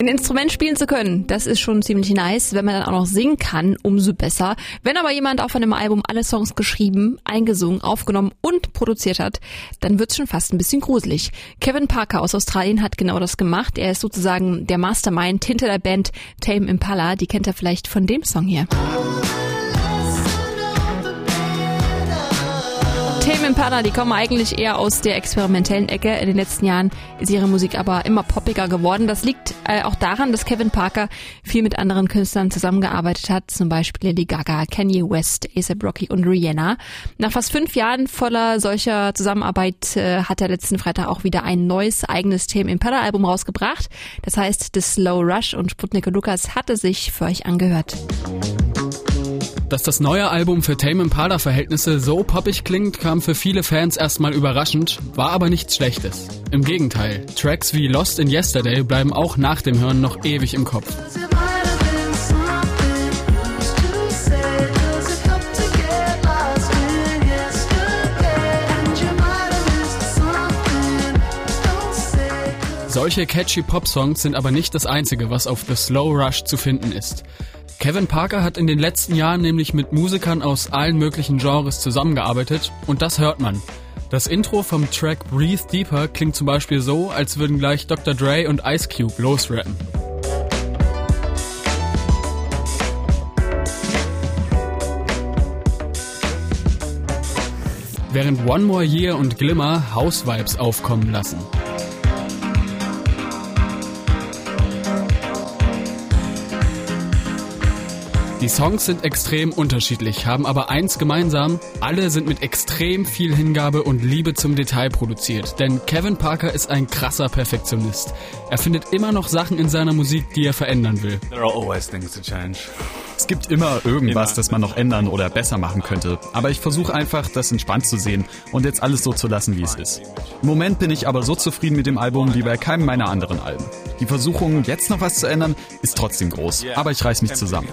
Ein Instrument spielen zu können, das ist schon ziemlich nice. Wenn man dann auch noch singen kann, umso besser. Wenn aber jemand auch von dem Album alle Songs geschrieben, eingesungen, aufgenommen und produziert hat, dann wird's schon fast ein bisschen gruselig. Kevin Parker aus Australien hat genau das gemacht. Er ist sozusagen der Mastermind hinter der Band Tame Impala. Die kennt er vielleicht von dem Song hier. Impala, die kommen eigentlich eher aus der experimentellen Ecke. In den letzten Jahren ist ihre Musik aber immer poppiger geworden. Das liegt äh, auch daran, dass Kevin Parker viel mit anderen Künstlern zusammengearbeitet hat, zum Beispiel Lady Gaga, Kanye West, ASAP Rocky und Rihanna. Nach fast fünf Jahren voller solcher Zusammenarbeit äh, hat er letzten Freitag auch wieder ein neues eigenes Tame Impala Album rausgebracht. Das heißt The Slow Rush und Sputnik Lukas hatte sich für euch angehört. Dass das neue Album für Tame Impala Verhältnisse so poppig klingt, kam für viele Fans erstmal überraschend, war aber nichts Schlechtes. Im Gegenteil, Tracks wie Lost in Yesterday bleiben auch nach dem Hören noch ewig im Kopf. Solche catchy Pop-Songs sind aber nicht das einzige, was auf The Slow Rush zu finden ist. Kevin Parker hat in den letzten Jahren nämlich mit Musikern aus allen möglichen Genres zusammengearbeitet und das hört man. Das Intro vom Track Breathe Deeper klingt zum Beispiel so, als würden gleich Dr. Dre und Ice Cube losrappen. Während One More Year und Glimmer House Vibes aufkommen lassen. Die Songs sind extrem unterschiedlich, haben aber eins gemeinsam, alle sind mit extrem viel Hingabe und Liebe zum Detail produziert. Denn Kevin Parker ist ein krasser Perfektionist. Er findet immer noch Sachen in seiner Musik, die er verändern will. There are always things to change. Es gibt immer irgendwas, das man noch ändern oder besser machen könnte. Aber ich versuche einfach, das entspannt zu sehen und jetzt alles so zu lassen, wie es ist. Im Moment bin ich aber so zufrieden mit dem Album wie bei keinem meiner anderen Alben. Die Versuchung, jetzt noch was zu ändern, ist trotzdem groß. Aber ich reiß mich zusammen.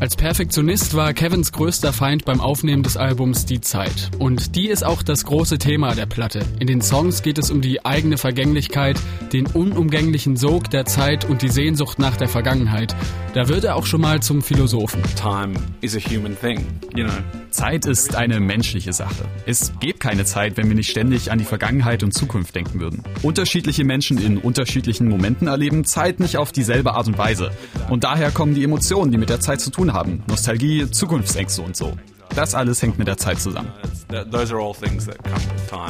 Als Perfektionist war Kevins größter Feind beim Aufnehmen des Albums die Zeit. Und die ist auch das große Thema der Platte. In den Songs geht es um die eigene Vergänglichkeit, den unumgänglichen Sog der Zeit und die Sehnsucht nach der Vergangenheit. Da wird er auch schon mal zum Philosophen. Time is a human thing, you know. Zeit ist eine menschliche Sache. Es gäbe keine Zeit, wenn wir nicht ständig an die Vergangenheit und Zukunft denken würden. Unterschiedliche Menschen in unterschiedlichen Momenten erleben Zeit nicht auf dieselbe Art und Weise. Und daher kommen die Emotionen, die mit der Zeit zu tun haben. Nostalgie, Zukunftsängste und so. Das alles hängt mit der Zeit zusammen.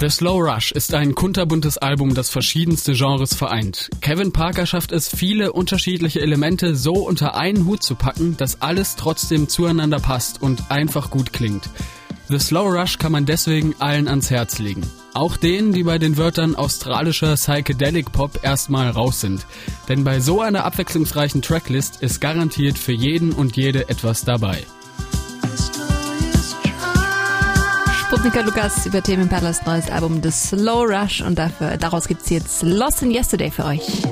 The Slow Rush ist ein kunterbuntes Album, das verschiedenste Genres vereint. Kevin Parker schafft es, viele unterschiedliche Elemente so unter einen Hut zu packen, dass alles trotzdem zueinander passt und einfach gut klingt. The Slow Rush kann man deswegen allen ans Herz legen. Auch denen, die bei den Wörtern australischer Psychedelic Pop erstmal raus sind. Denn bei so einer abwechslungsreichen Tracklist ist garantiert für jeden und jede etwas dabei. Sputniker Lukas über Themen Palace neues Album The Slow Rush und dafür, daraus gibt's jetzt Lost in Yesterday für euch.